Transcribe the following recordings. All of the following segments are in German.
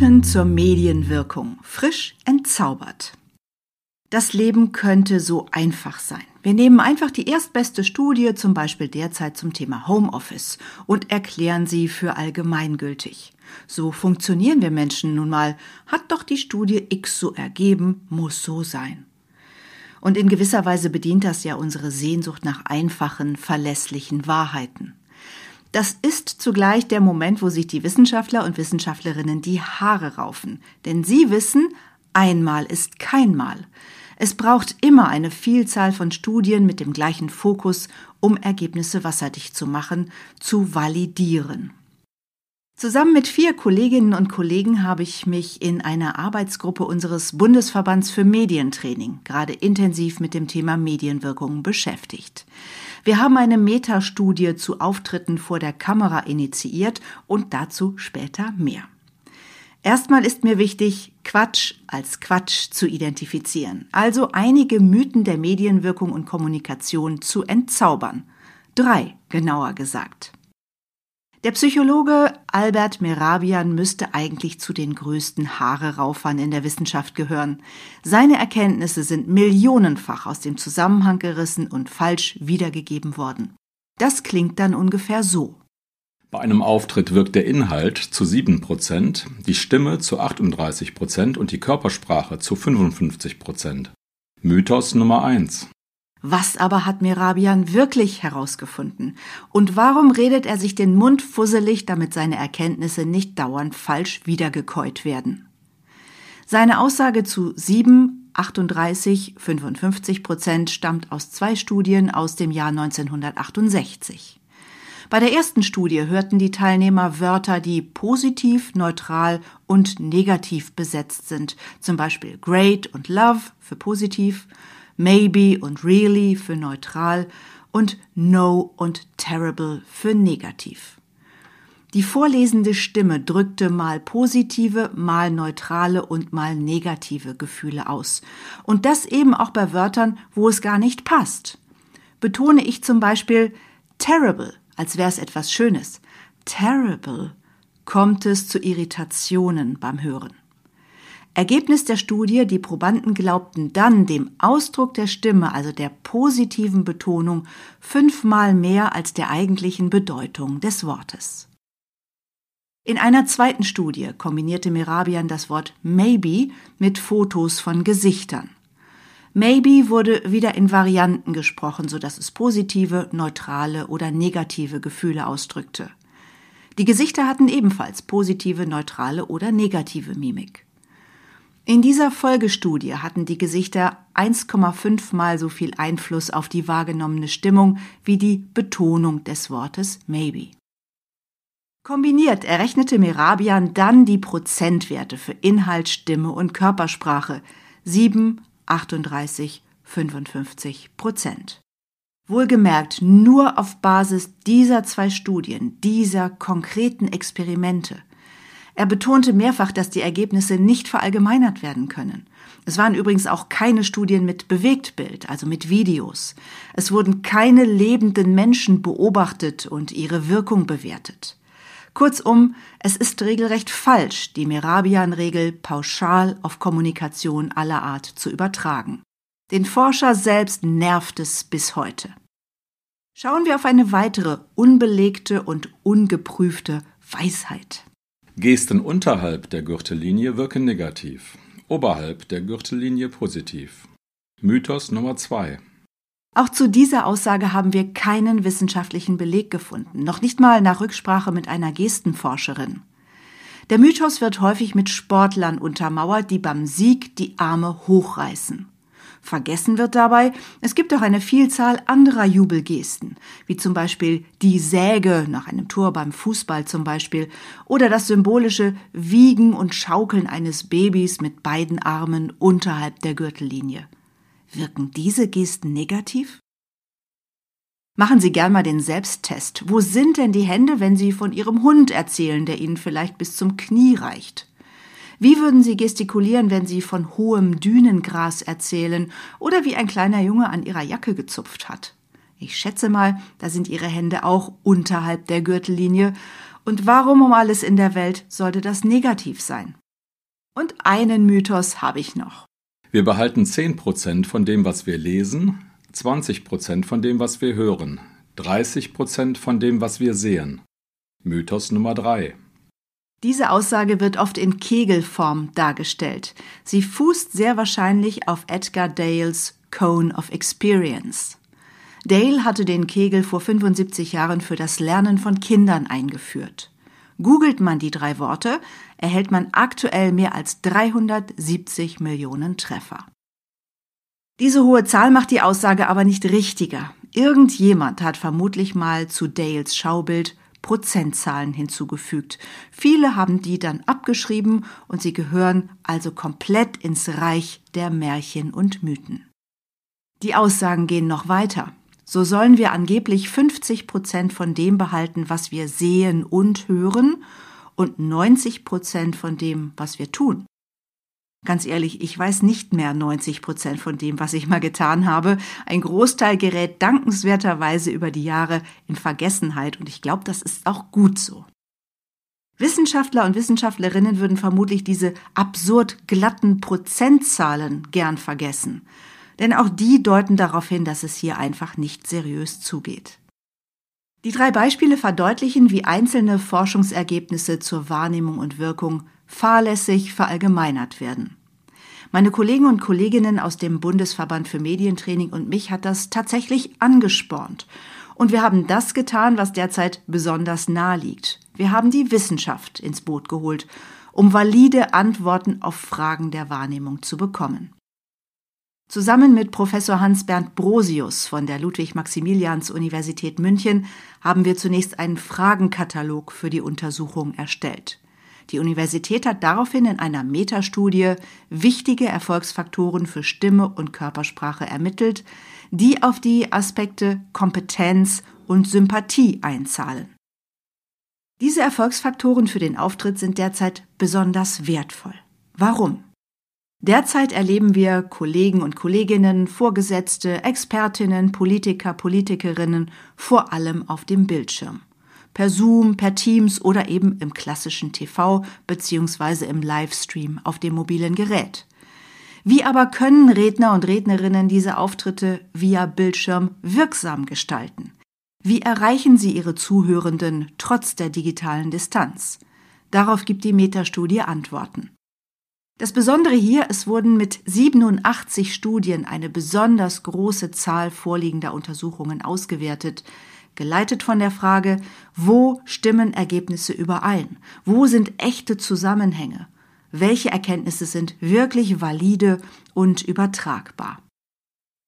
Mythen zur Medienwirkung. Frisch entzaubert. Das Leben könnte so einfach sein. Wir nehmen einfach die erstbeste Studie, zum Beispiel derzeit zum Thema Homeoffice, und erklären sie für allgemeingültig. So funktionieren wir Menschen nun mal. Hat doch die Studie X so ergeben, muss so sein. Und in gewisser Weise bedient das ja unsere Sehnsucht nach einfachen, verlässlichen Wahrheiten. Das ist zugleich der Moment, wo sich die Wissenschaftler und Wissenschaftlerinnen die Haare raufen. Denn sie wissen, einmal ist kein Mal. Es braucht immer eine Vielzahl von Studien mit dem gleichen Fokus, um Ergebnisse wasserdicht zu machen, zu validieren. Zusammen mit vier Kolleginnen und Kollegen habe ich mich in einer Arbeitsgruppe unseres Bundesverbands für Medientraining gerade intensiv mit dem Thema Medienwirkungen beschäftigt. Wir haben eine Metastudie zu Auftritten vor der Kamera initiiert und dazu später mehr. Erstmal ist mir wichtig, Quatsch als Quatsch zu identifizieren, also einige Mythen der Medienwirkung und Kommunikation zu entzaubern. Drei, genauer gesagt. Der Psychologe Albert Merabian müsste eigentlich zu den größten Haareraufern in der Wissenschaft gehören. Seine Erkenntnisse sind millionenfach aus dem Zusammenhang gerissen und falsch wiedergegeben worden. Das klingt dann ungefähr so. Bei einem Auftritt wirkt der Inhalt zu 7%, die Stimme zu 38% und die Körpersprache zu 55%. Mythos Nummer 1. Was aber hat Merabian wirklich herausgefunden? Und warum redet er sich den Mund fusselig, damit seine Erkenntnisse nicht dauernd falsch wiedergekäut werden? Seine Aussage zu 7, 38, 55 Prozent stammt aus zwei Studien aus dem Jahr 1968. Bei der ersten Studie hörten die Teilnehmer Wörter, die positiv, neutral und negativ besetzt sind, zum Beispiel great und love für positiv maybe und really für neutral und no und terrible für negativ. Die vorlesende Stimme drückte mal positive, mal neutrale und mal negative Gefühle aus. Und das eben auch bei Wörtern, wo es gar nicht passt. Betone ich zum Beispiel terrible, als wäre es etwas Schönes. Terrible kommt es zu Irritationen beim Hören. Ergebnis der Studie, die Probanden glaubten dann dem Ausdruck der Stimme, also der positiven Betonung, fünfmal mehr als der eigentlichen Bedeutung des Wortes. In einer zweiten Studie kombinierte Merabian das Wort maybe mit Fotos von Gesichtern. Maybe wurde wieder in Varianten gesprochen, sodass es positive, neutrale oder negative Gefühle ausdrückte. Die Gesichter hatten ebenfalls positive, neutrale oder negative Mimik. In dieser Folgestudie hatten die Gesichter 1,5 mal so viel Einfluss auf die wahrgenommene Stimmung wie die Betonung des Wortes maybe. Kombiniert errechnete Merabian dann die Prozentwerte für Inhalt, Stimme und Körpersprache 7, 38, 55 Prozent. Wohlgemerkt nur auf Basis dieser zwei Studien, dieser konkreten Experimente. Er betonte mehrfach, dass die Ergebnisse nicht verallgemeinert werden können. Es waren übrigens auch keine Studien mit Bewegtbild, also mit Videos. Es wurden keine lebenden Menschen beobachtet und ihre Wirkung bewertet. Kurzum, es ist regelrecht falsch, die Merabian-Regel pauschal auf Kommunikation aller Art zu übertragen. Den Forscher selbst nervt es bis heute. Schauen wir auf eine weitere unbelegte und ungeprüfte Weisheit. Gesten unterhalb der Gürtellinie wirken negativ, oberhalb der Gürtellinie positiv. Mythos Nummer 2. Auch zu dieser Aussage haben wir keinen wissenschaftlichen Beleg gefunden, noch nicht mal nach Rücksprache mit einer Gestenforscherin. Der Mythos wird häufig mit Sportlern untermauert, die beim Sieg die Arme hochreißen. Vergessen wird dabei, es gibt auch eine Vielzahl anderer Jubelgesten, wie zum Beispiel die Säge nach einem Tor beim Fußball zum Beispiel oder das symbolische Wiegen und Schaukeln eines Babys mit beiden Armen unterhalb der Gürtellinie. Wirken diese Gesten negativ? Machen Sie gern mal den Selbsttest. Wo sind denn die Hände, wenn Sie von Ihrem Hund erzählen, der Ihnen vielleicht bis zum Knie reicht? Wie würden Sie gestikulieren, wenn Sie von hohem Dünengras erzählen oder wie ein kleiner Junge an Ihrer Jacke gezupft hat? Ich schätze mal, da sind Ihre Hände auch unterhalb der Gürtellinie. Und warum um alles in der Welt sollte das negativ sein? Und einen Mythos habe ich noch. Wir behalten 10% von dem, was wir lesen, 20% von dem, was wir hören, 30% von dem, was wir sehen. Mythos Nummer 3. Diese Aussage wird oft in Kegelform dargestellt. Sie fußt sehr wahrscheinlich auf Edgar Dales Cone of Experience. Dale hatte den Kegel vor 75 Jahren für das Lernen von Kindern eingeführt. Googelt man die drei Worte, erhält man aktuell mehr als 370 Millionen Treffer. Diese hohe Zahl macht die Aussage aber nicht richtiger. Irgendjemand hat vermutlich mal zu Dales Schaubild Prozentzahlen hinzugefügt. Viele haben die dann abgeschrieben und sie gehören also komplett ins Reich der Märchen und Mythen. Die Aussagen gehen noch weiter. So sollen wir angeblich 50 Prozent von dem behalten, was wir sehen und hören und 90 Prozent von dem, was wir tun. Ganz ehrlich, ich weiß nicht mehr 90 Prozent von dem, was ich mal getan habe. Ein Großteil gerät dankenswerterweise über die Jahre in Vergessenheit und ich glaube, das ist auch gut so. Wissenschaftler und Wissenschaftlerinnen würden vermutlich diese absurd glatten Prozentzahlen gern vergessen. Denn auch die deuten darauf hin, dass es hier einfach nicht seriös zugeht. Die drei Beispiele verdeutlichen, wie einzelne Forschungsergebnisse zur Wahrnehmung und Wirkung fahrlässig verallgemeinert werden. Meine Kollegen und Kolleginnen aus dem Bundesverband für Medientraining und mich hat das tatsächlich angespornt. Und wir haben das getan, was derzeit besonders nahe liegt. Wir haben die Wissenschaft ins Boot geholt, um valide Antworten auf Fragen der Wahrnehmung zu bekommen. Zusammen mit Professor Hans-Bernd Brosius von der Ludwig-Maximilians-Universität München haben wir zunächst einen Fragenkatalog für die Untersuchung erstellt. Die Universität hat daraufhin in einer Metastudie wichtige Erfolgsfaktoren für Stimme und Körpersprache ermittelt, die auf die Aspekte Kompetenz und Sympathie einzahlen. Diese Erfolgsfaktoren für den Auftritt sind derzeit besonders wertvoll. Warum? Derzeit erleben wir Kollegen und Kolleginnen, Vorgesetzte, Expertinnen, Politiker, Politikerinnen vor allem auf dem Bildschirm per Zoom, per Teams oder eben im klassischen TV bzw. im Livestream auf dem mobilen Gerät. Wie aber können Redner und Rednerinnen diese Auftritte via Bildschirm wirksam gestalten? Wie erreichen sie ihre Zuhörenden trotz der digitalen Distanz? Darauf gibt die Metastudie Antworten. Das Besondere hier, es wurden mit 87 Studien eine besonders große Zahl vorliegender Untersuchungen ausgewertet, geleitet von der Frage, wo stimmen Ergebnisse überein? Wo sind echte Zusammenhänge? Welche Erkenntnisse sind wirklich valide und übertragbar?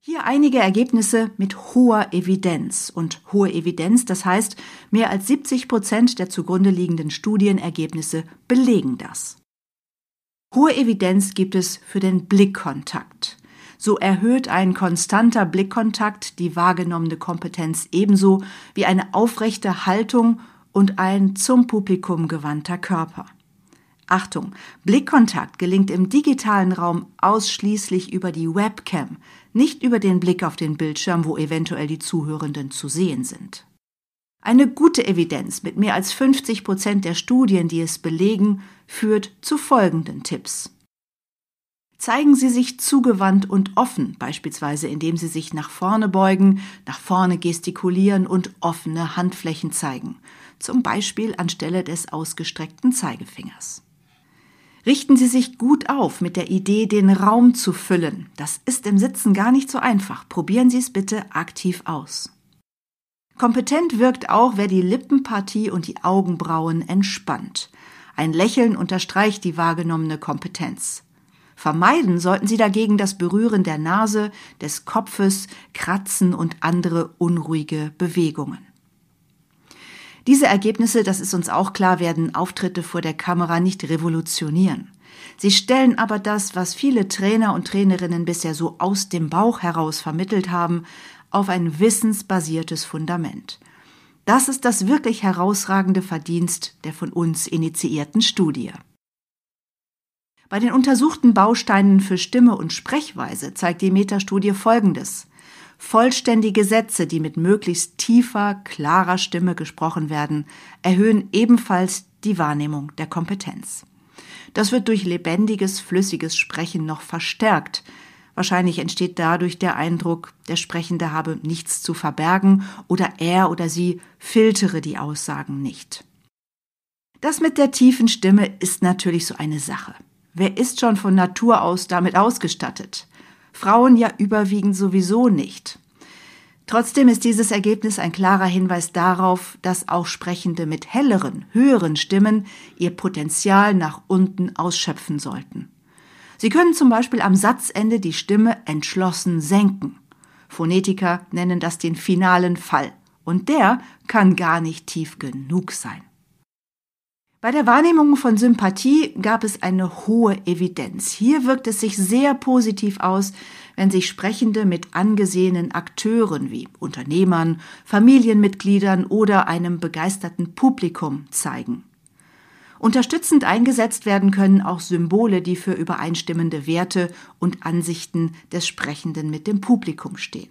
Hier einige Ergebnisse mit hoher Evidenz. Und hohe Evidenz, das heißt, mehr als 70 Prozent der zugrunde liegenden Studienergebnisse belegen das. Hohe Evidenz gibt es für den Blickkontakt so erhöht ein konstanter Blickkontakt die wahrgenommene Kompetenz ebenso wie eine aufrechte Haltung und ein zum Publikum gewandter Körper. Achtung, Blickkontakt gelingt im digitalen Raum ausschließlich über die Webcam, nicht über den Blick auf den Bildschirm, wo eventuell die Zuhörenden zu sehen sind. Eine gute Evidenz mit mehr als 50 Prozent der Studien, die es belegen, führt zu folgenden Tipps. Zeigen Sie sich zugewandt und offen, beispielsweise indem Sie sich nach vorne beugen, nach vorne gestikulieren und offene Handflächen zeigen, zum Beispiel anstelle des ausgestreckten Zeigefingers. Richten Sie sich gut auf mit der Idee, den Raum zu füllen. Das ist im Sitzen gar nicht so einfach. Probieren Sie es bitte aktiv aus. Kompetent wirkt auch, wer die Lippenpartie und die Augenbrauen entspannt. Ein Lächeln unterstreicht die wahrgenommene Kompetenz. Vermeiden sollten Sie dagegen das Berühren der Nase, des Kopfes, Kratzen und andere unruhige Bewegungen. Diese Ergebnisse, das ist uns auch klar, werden Auftritte vor der Kamera nicht revolutionieren. Sie stellen aber das, was viele Trainer und Trainerinnen bisher so aus dem Bauch heraus vermittelt haben, auf ein wissensbasiertes Fundament. Das ist das wirklich herausragende Verdienst der von uns initiierten Studie. Bei den untersuchten Bausteinen für Stimme und Sprechweise zeigt die Metastudie Folgendes. Vollständige Sätze, die mit möglichst tiefer, klarer Stimme gesprochen werden, erhöhen ebenfalls die Wahrnehmung der Kompetenz. Das wird durch lebendiges, flüssiges Sprechen noch verstärkt. Wahrscheinlich entsteht dadurch der Eindruck, der Sprechende habe nichts zu verbergen oder er oder sie filtere die Aussagen nicht. Das mit der tiefen Stimme ist natürlich so eine Sache. Wer ist schon von Natur aus damit ausgestattet? Frauen ja überwiegend sowieso nicht. Trotzdem ist dieses Ergebnis ein klarer Hinweis darauf, dass auch Sprechende mit helleren, höheren Stimmen ihr Potenzial nach unten ausschöpfen sollten. Sie können zum Beispiel am Satzende die Stimme entschlossen senken. Phonetiker nennen das den finalen Fall, und der kann gar nicht tief genug sein. Bei der Wahrnehmung von Sympathie gab es eine hohe Evidenz. Hier wirkt es sich sehr positiv aus, wenn sich Sprechende mit angesehenen Akteuren wie Unternehmern, Familienmitgliedern oder einem begeisterten Publikum zeigen. Unterstützend eingesetzt werden können auch Symbole, die für übereinstimmende Werte und Ansichten des Sprechenden mit dem Publikum stehen.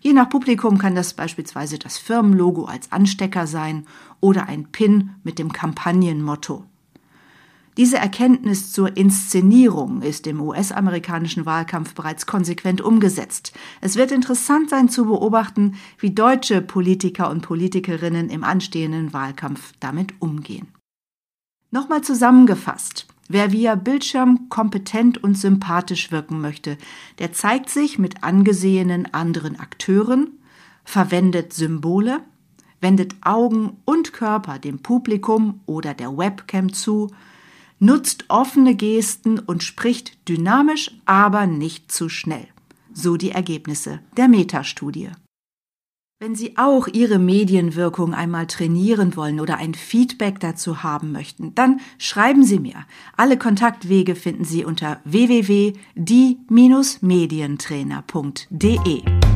Je nach Publikum kann das beispielsweise das Firmenlogo als Anstecker sein oder ein Pin mit dem Kampagnenmotto. Diese Erkenntnis zur Inszenierung ist im US-amerikanischen Wahlkampf bereits konsequent umgesetzt. Es wird interessant sein zu beobachten, wie deutsche Politiker und Politikerinnen im anstehenden Wahlkampf damit umgehen. Nochmal zusammengefasst. Wer via Bildschirm kompetent und sympathisch wirken möchte, der zeigt sich mit angesehenen anderen Akteuren, verwendet Symbole, wendet Augen und Körper dem Publikum oder der Webcam zu, nutzt offene Gesten und spricht dynamisch, aber nicht zu schnell. So die Ergebnisse der Metastudie. Wenn Sie auch Ihre Medienwirkung einmal trainieren wollen oder ein Feedback dazu haben möchten, dann schreiben Sie mir. Alle Kontaktwege finden Sie unter www.die-medientrainer.de.